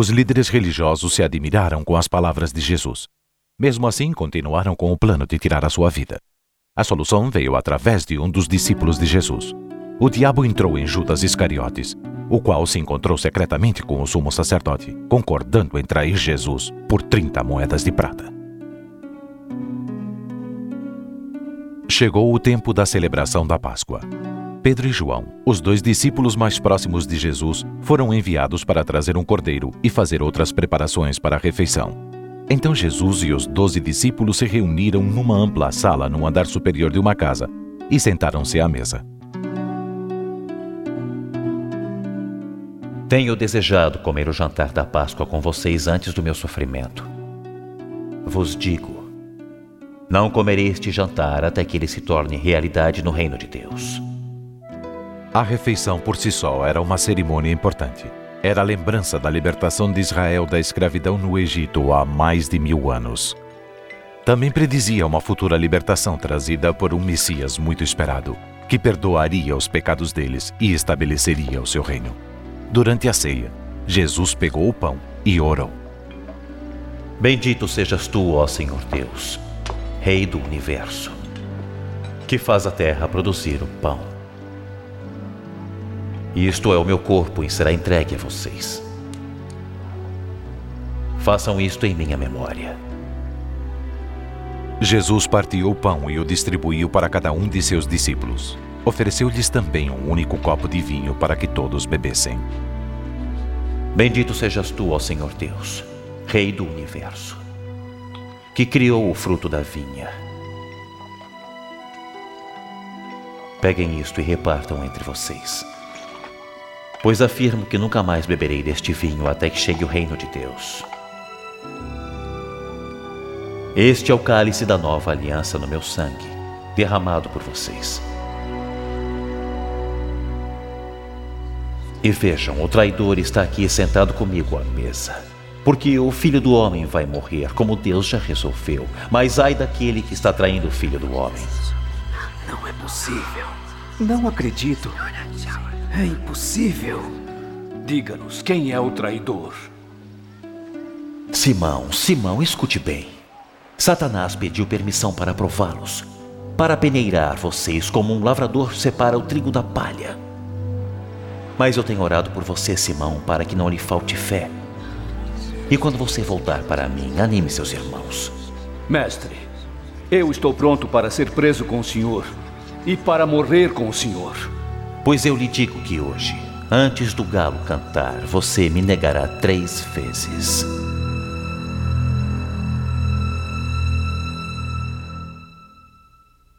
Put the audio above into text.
Os líderes religiosos se admiraram com as palavras de Jesus. Mesmo assim, continuaram com o plano de tirar a sua vida. A solução veio através de um dos discípulos de Jesus. O diabo entrou em Judas Iscariotes, o qual se encontrou secretamente com o sumo sacerdote, concordando em trair Jesus por 30 moedas de prata. Chegou o tempo da celebração da Páscoa. Pedro e João, os dois discípulos mais próximos de Jesus, foram enviados para trazer um cordeiro e fazer outras preparações para a refeição. Então Jesus e os doze discípulos se reuniram numa ampla sala no andar superior de uma casa e sentaram-se à mesa. Tenho desejado comer o jantar da Páscoa com vocês antes do meu sofrimento. Vos digo: não comerei este jantar até que ele se torne realidade no reino de Deus. A refeição por si só era uma cerimônia importante. Era a lembrança da libertação de Israel da escravidão no Egito há mais de mil anos. Também predizia uma futura libertação trazida por um Messias muito esperado, que perdoaria os pecados deles e estabeleceria o seu reino. Durante a ceia, Jesus pegou o pão e orou. Bendito sejas tu, ó Senhor Deus, Rei do universo, que faz a terra produzir o pão. Isto é o meu corpo e será entregue a vocês. Façam isto em minha memória. Jesus partiu o pão e o distribuiu para cada um de seus discípulos. Ofereceu-lhes também um único copo de vinho para que todos bebessem. Bendito sejas tu, ó Senhor Deus, Rei do universo, que criou o fruto da vinha. Peguem isto e repartam entre vocês. Pois afirmo que nunca mais beberei deste vinho até que chegue o reino de Deus. Este é o cálice da nova aliança no meu sangue, derramado por vocês. E vejam, o traidor está aqui sentado comigo à mesa. Porque o filho do homem vai morrer, como Deus já resolveu. Mas ai daquele que está traindo o filho do homem. Não é possível. Não acredito. É impossível. Diga-nos quem é o traidor. Simão, Simão, escute bem. Satanás pediu permissão para prová-los, para peneirar vocês como um lavrador separa o trigo da palha. Mas eu tenho orado por você, Simão, para que não lhe falte fé. E quando você voltar para mim, anime seus irmãos. Mestre, eu estou pronto para ser preso com o senhor e para morrer com o senhor. Pois eu lhe digo que hoje, antes do galo cantar, você me negará três vezes.